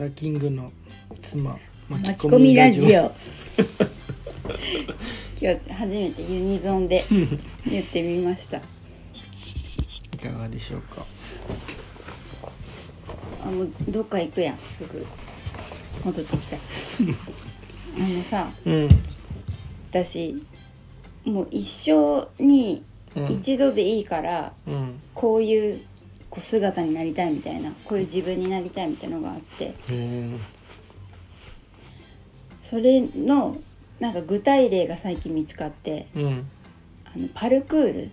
朝キングの妻巻き込みラジオ。今日初めてユニゾンで言ってみました。いかがでしょうか？あもうどっか行くやん。すぐ戻ってきた。あのさうん。私もう一生にうん。一度でいいから、うん。こういうこう姿になりたいみたいなこういう自分になりたいみたいなのがあって。へそれのなんか具体例が最近見つかってえうん。あのパルクール。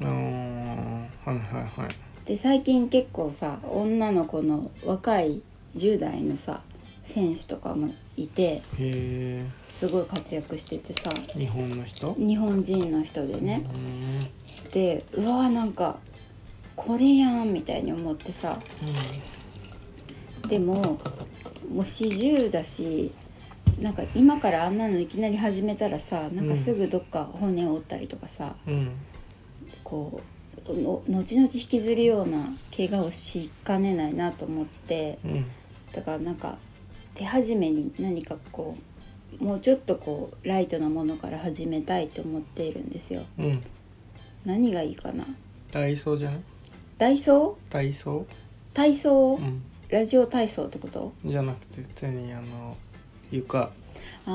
あーはいはいはい。で最近結構さ女の子の若い10代のさ選手とかもいてすごい活躍しててさ。日本の人？日本人の人でね。う、ん。でうわーなんかこれやんみたいに思ってさ。でももう40だしなんか今からあんなのいきなり始めたらさなんかすぐどっか骨折ったりとかさ、うん。うんこうの後々引きずるような怪我をしかねないなと思ってうん。だからなんか手始めに何かこうもうちょっとこうライトなものから始めたいと思っているんですよ。うん。何がいいかな？体操じゃない？ダイソー体操？体操、うん。ラジオ体操ってこと？じゃなくて普通にあの床。あ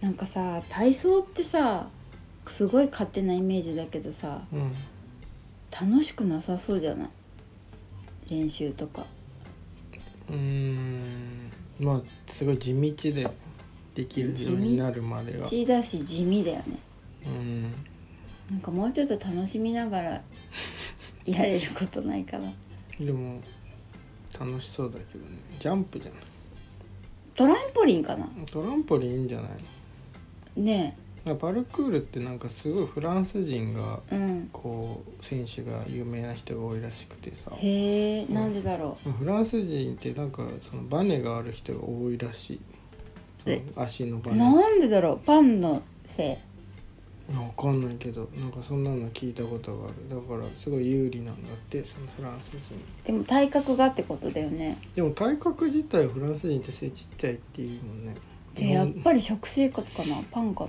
ー。なんかさ体操ってさすごい勝手なイメージだけどさうん。楽しくなさそうじゃない？練習とか。うーん。まあすごい地道でできるようになるまでが血だし地味だよね。うんなんかもうちょっと楽しみながらやれることないかな。でも楽しそうだけどね。ジャンプじゃない。トランポリンかな。トランポリンいいんじゃない？ねなんかパルクールってなんかすごいフランス人がえうん。こう選手が有名な人が多いらしくてさ。へえなんでだろフランス人ってなんかそのバネがある人が多いらしい。そのえ足のバうネ。なんでだろう。パンのせいわかんないけどなんかそんなの聞いたことがある。だからすごい有利なんだってそのフランス人。でも体格がってことだよね。でも体格自体フランス人って背ちっちゃいっていうもんね。じゃあやっぱり食生活かな？パンか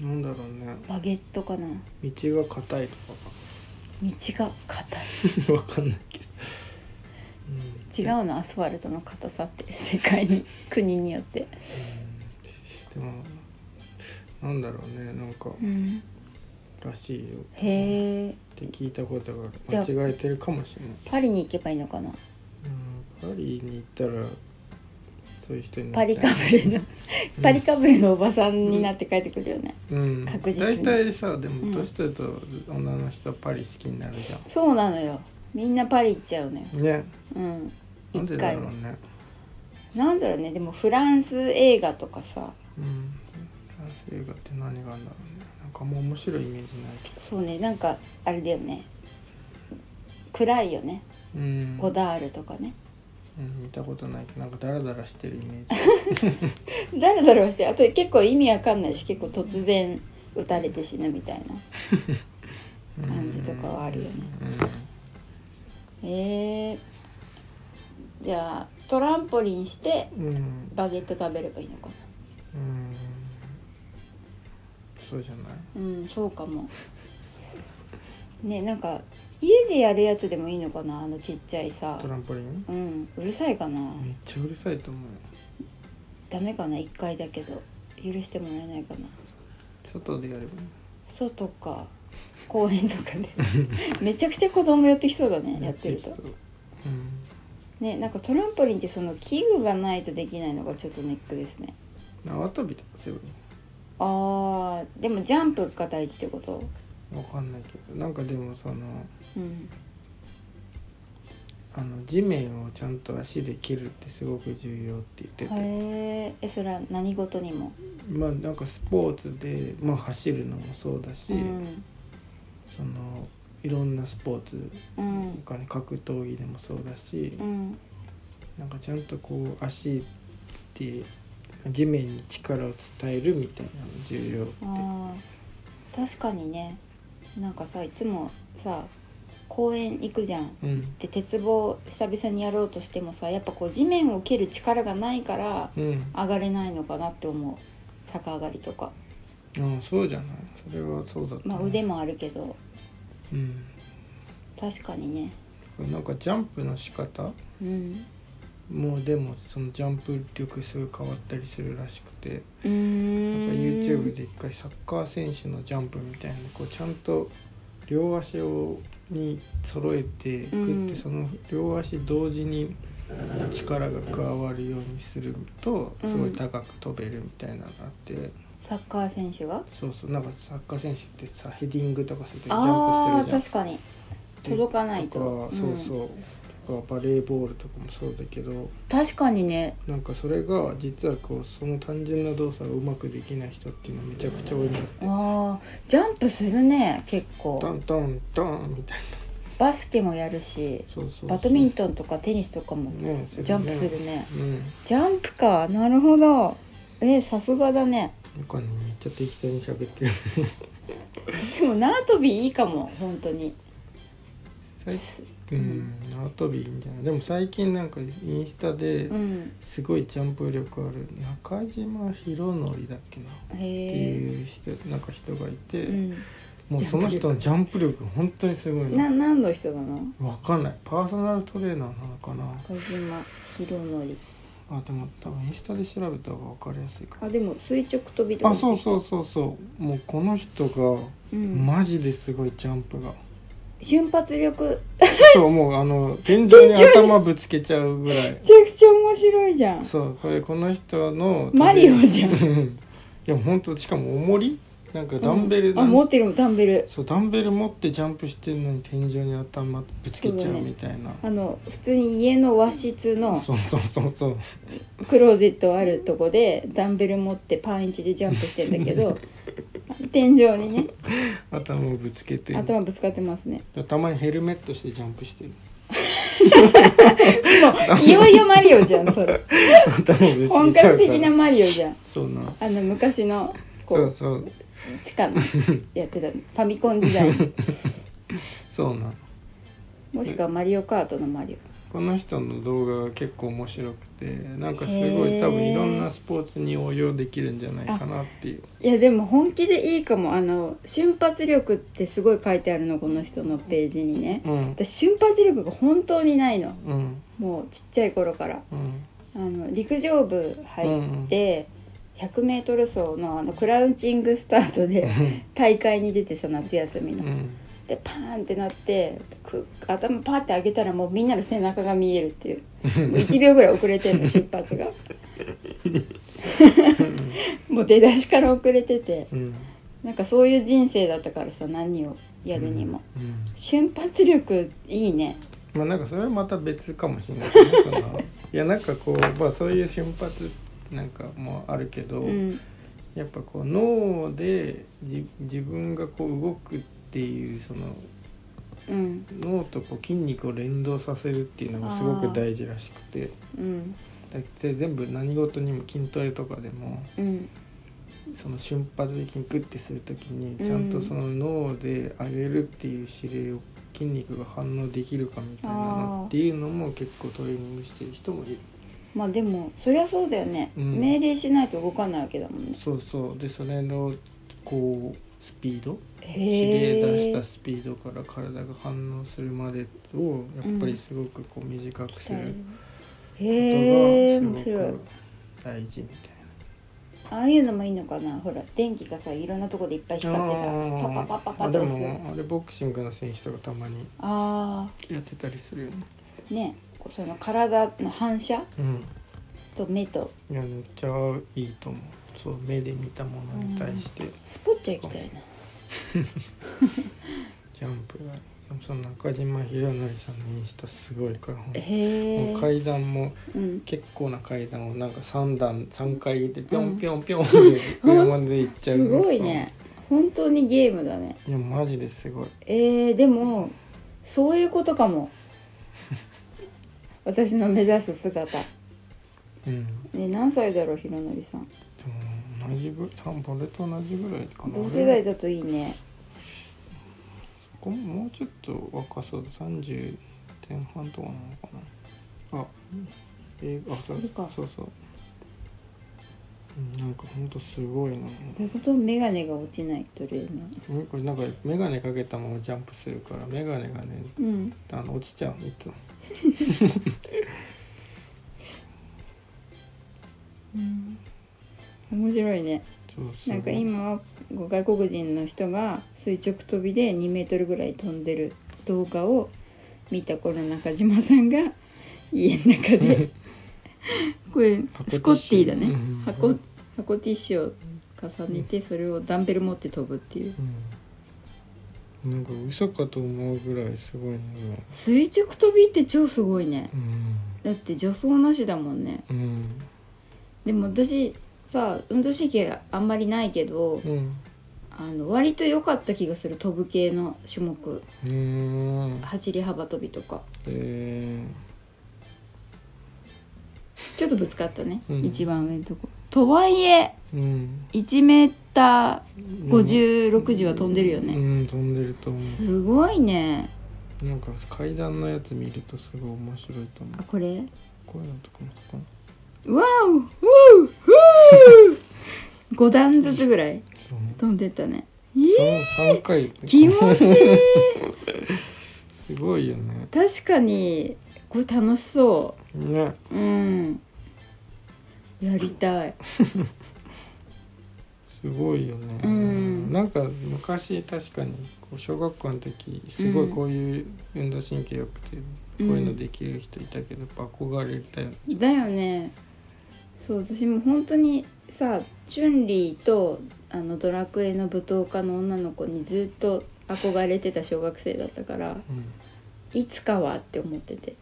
な？なんだろうね。バゲットかな？道が硬いとか道が硬い。か わかんないけど、違うの？アスファルトの硬さって。世界に。国によって。うん、でもなんだろうねなんかうん。らしいよ。へえって聞いたことが間違えてるかもしれない。パリに行けばいいのかな？うんパリに行ったらそういう人になパリかぶれのパリかぶれのおばさんになって帰ってくるよね、うん。確実に。大体さでうん。も年取ると女の人はパリ好きになるじゃそうなのよ。みんなパリ行っちゃうのよ。んね。うん。なんで一回だろうね。なんだろうね。でもフランス映画とかさうんフランス映画って何があるんだろうね。なんかもう面白いイメージないけそうねなんかあれだよね。暗いよね。どうん、ゴダールとかね。うん、見たことないけどなんかダラダラしてるイメージ。誰だろうしてあと結構意味わかんないし結構突然撃たれて死ぬみたいな。感じとかはあるよね。えー、じゃあトランポリンしてうん、うん。バゲット食べればいいのかな。うんそうじゃない？うんそうかも。ねなんか家でやるやつでもいいのかな？あのちっちゃいさ。トランポリン？うんうるさいかな？めっちゃうるさいと思うよ。ダメかな？1回だけど。許してもらえないかな？外でやればいい外か。公園とかで。めちゃくちゃ子供寄ってきそうだね やってると。そう。ねなんかトランポリンってその器具がないとできないのがちょっとネックですね。うん縄跳びとかすればいいあーでもジャンプが大事ってこと？わかんないけど。なんかでもそのうん。あの地面をちゃんと足で切るってすごく重要って言ってて、へええそれは何事にも？まあなんかスポーツで、まあ、走るのもそうだし、うん。そのいろんなスポーツうん。他に格闘技でもそうだし、うん。なんかちゃんとこう足で地面に力を伝えるみたいなの重要って。あー確かにね。なんかさいつもさ公園行くじゃん。うん。で鉄棒久々にやろうとしてもさやっぱこう地面を蹴る力がないからうん。上がれないのかなって思う。逆上がりとか。あそうじゃない？それはそうだったね。まあ腕もあるけど。うん。確かにね。なんかジャンプの仕方？うんもうでもそのジャンプ力すごい変わったりするらしくて。なんかん YouTube で一回サッカー選手のジャンプみたいなこうちゃんと両足をに揃えてグうんッてその両足同時に力が加わるようにするとすごい高く飛べるみたいなのがあって、サッカー選手が？そうそう。なんかサッカー選手ってさヘディングとかするとジャンあプするじゃん。ー確かに。届かないと。とかそううんそう、とかバレーボールとかもそうだけど確かにね。なんかそれが実はこうその単純な動作がうまくできない人っていうのはめちゃくちゃ多いんだって。あージャンプするね結ト構ントントンみたいバスケもやるしなそうそう。バドミントンとかテニスとかもねジャンプするね。うん。ジャンプか。なるほど。えーさすがだね。なんかねめっちゃ適当に喋ってる。でも縄跳びいいかも本当に。最うん。縄跳びいいん。じゃないでも最近なんかインスタでうん。すごいジャンプ力ある。中島宏則だっけな。っていう人なんか人がいて、うん。もうその人のジャンプ力。本当にすごいなの何の人なの？わかんない。パーソナルトレーナーなのかな。小島宏則。あでも多分インスタで調べた方が分かりやすいかあでも垂直跳びとかあそうそうそうそう。もうこの人がうん、マジですごいジャンプが、瞬発力。めそうもうあの天井に頭ぶつけちゃうぐらい。ちゃくちゃ面白いじゃん。そうこれこの人のマリオじゃん。ん いや本当しかも重り？なんかダンベル、うん。あ持ってるもんダンベル。そうダンベル持ってジャンプしてるのに天井に頭ぶつけちゃうみたいな。あの普通に家の和室のそうそうそうそう。クローゼットあるとこでダンベル持ってパンイチでジャンプしてんだけど 天井にね。頭をぶつけて。頭ぶつかってますね。たまにヘルメットしてジャンプしてる。もういよいよマリオじゃんそれ。本格的なマリオじゃん。そうなあの昔のこそううそう。地下のやってたファミコン時代の そうなもしくはマリオカートのマリこの人の動画が結構面白くてなんかすごへいー多分いろんなスポーツに応用できるんじゃないかなっていう。オいやでも本気でいいかも。あの瞬発力ってすごい書いてあるのこの人のページにね。うん。私瞬発力が本当にないの。うん。もうちっちゃい頃から。うん。あの陸上部入って、100m 走のあのクラウチングスタートで大会に出てさ夏休みの。うんでパーンってなってく頭パーって上げたらもうみんなの背中が見えるっていう。もう1秒ぐらい遅れてんの 出発が。もう出だしから遅れてて。うん。なんかそういう人生だったからさ何をやるにも、うん瞬発力いいね。まあなんかそれはまた別かもしれないねその。いやなんかこうまあそういう瞬発なんかもあるけど、うん。やっぱこう脳でじ自分がこう動くっていうそのうん。脳とこう筋肉を連動させるっていうのがすごく大事らしくて。うん。だぜ全部何事にも筋トレとかでもうん。その瞬発的にグッてする時にうん。ちゃんとその脳で上げるっていう指令を筋肉が反応できるかみたいなのっていうのも結構トレーニングしてる人もいる。まあでもそりゃそうだよね、うん。命令しないと動かないわけだもんね。そうそう。でそれのこうスピード？へ指令出したえスピードから体が反応するまでをやっぱりすごくこう短くすることがすごく大事みたいああいうのもいいのかな？ほら電気がさいろんなとこでいっぱいな。光ってさパパパパパあれボクシングの選手とかたまにあやってたりするよね。あねその体の反射うん。と目といやめっちゃいいと思う。そう目で見たものに対して。スポッチャ行きたいな。ジャンプが。でもその中島宏則さんのインスタすごいからほんと。へえもう階段もうん。結構な階段をなんか3段3回でピョうん。ンピョンピョンって上まで行っちゃうすごいね。本当にゲームだね。いやマジですごい。えー、でもそういうことかも。私の目指す姿。うん。ね何歳だろうひろのりさん同じぐ多分俺と同じぐらいかな。同世代だといいね。こもうちょっと若そう。だ30前半とかなのかな。あえー、あそうそうそう。うんなんかほんとすごいな。どういうこと眼鏡が落ちないトレーナーうんこれなんか眼鏡かけたままジャンプするから眼鏡がねうん。あの落ちちゃうのいつも 面白いね。なんか今は外国人の人が垂直跳びで2メートルぐらい飛んでる動画を見た頃中島さんが家の中で これスコッティだね。うん箱箱ティッシュを重ねてそれをダンベル持って飛ぶっていう。うん。なんか嘘かと思うぐらいすごいね垂直跳びって超すごいね。うん。だって助走なしだもんね。うん。でも私さ運動神経あんまりないけどうん。あの割と良かった気がする飛ぶ系の種目。うー。ん走り幅跳びとか。えちょっとぶつかったね、うん。一番上のとこ。とはいえー、うん。1メーター5060は飛んでるよね、うん飛んでると思すごいね。うなんか階段のやつ見るとすごい面白いと思う。あこれ？こういうのとかもかわおウーフー5段ずつぐらい飛んでったね。え回気持ちいい。すごいよね。確かにこれ楽しそね。ううん。やりたい。すごいよね、うん。なんか昔確かにこう小学校の時すごいこういう運動神経良くて、うんこういうのできる人いたけど、やっぱ憧れたよね。だよねそう私も本当にさチュンリーとあのドラクエの舞踏家の女の子にずっと憧れてた小学生だったからうん。いつかはって思ってて。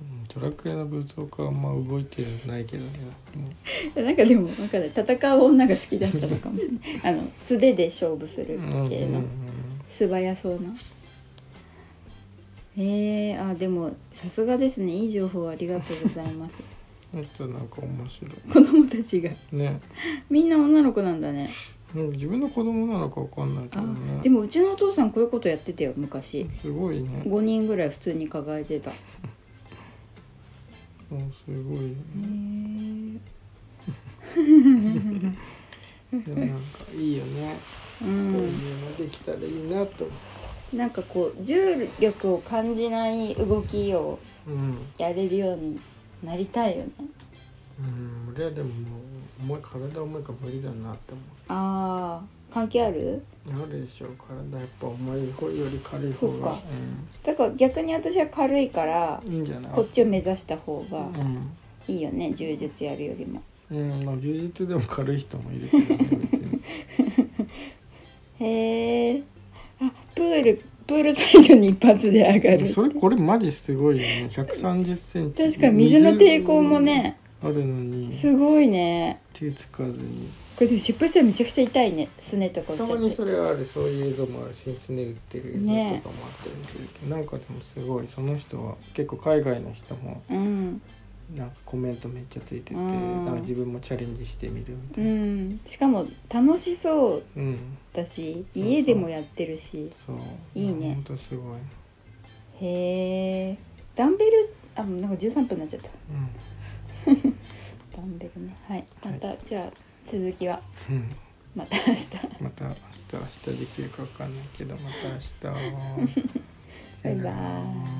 うんドラクエの武装家はあんま動いてないけどね。も なんかでもなんかね戦う女が好きだったのかもしれない。あの素手で勝負するううん系のうん素早そうな。えー、あでもさすがですね。いい情報ありがとうございます。この人なんか面白い。子供たちが。ね。みんな女の子なんだね。自分の子供なのかわかんないけどあねでもうちのお父さんこういうことやってたよ昔。すごいね。5人ぐらい普通に抱えてた。へうんすごいよねでも なんかいいよね、うこういうんのできたらいいなと。思なんかこう重力を感じない動きをううん。やれるようになりたいよね。うん俺はでももう重い体重いから無理だなって思あー関係ある？うあるでしょ体やっぱ重い方より軽い方が。そっか。だから逆に私は軽いからうん、いいんじゃない？こっちを目指した方がうん。いいよね柔術やるよりも。うんまあ充実でも軽い人もいるけどね別に。へえあプールプールサイドに一発で上がる。それこれマジすごいよね。130センチ。確かに水の抵抗もねあるのに。すごいね。手つかずに。これでも失敗したらめちゃくちゃ痛いねすねとか打たまにそれはあるそういう映像もあるし常売ってる映像とかもあったりするけど、なんかでもすごい。その人は結構海外の人もうんなんかコメントめっちゃついててうん。なんか自分もチャレンジしてみるみたういな、ん。しかも楽しそううん、だしそう家でもやってるしそういいね。ほんとすごい、へえダンベルあもうなんか13分になっちゃった。ダンベルね。はい。また、じゃあ続きは。うん。うん、また明日。また明日明日できるかわかんないけどまた明日。バイバイ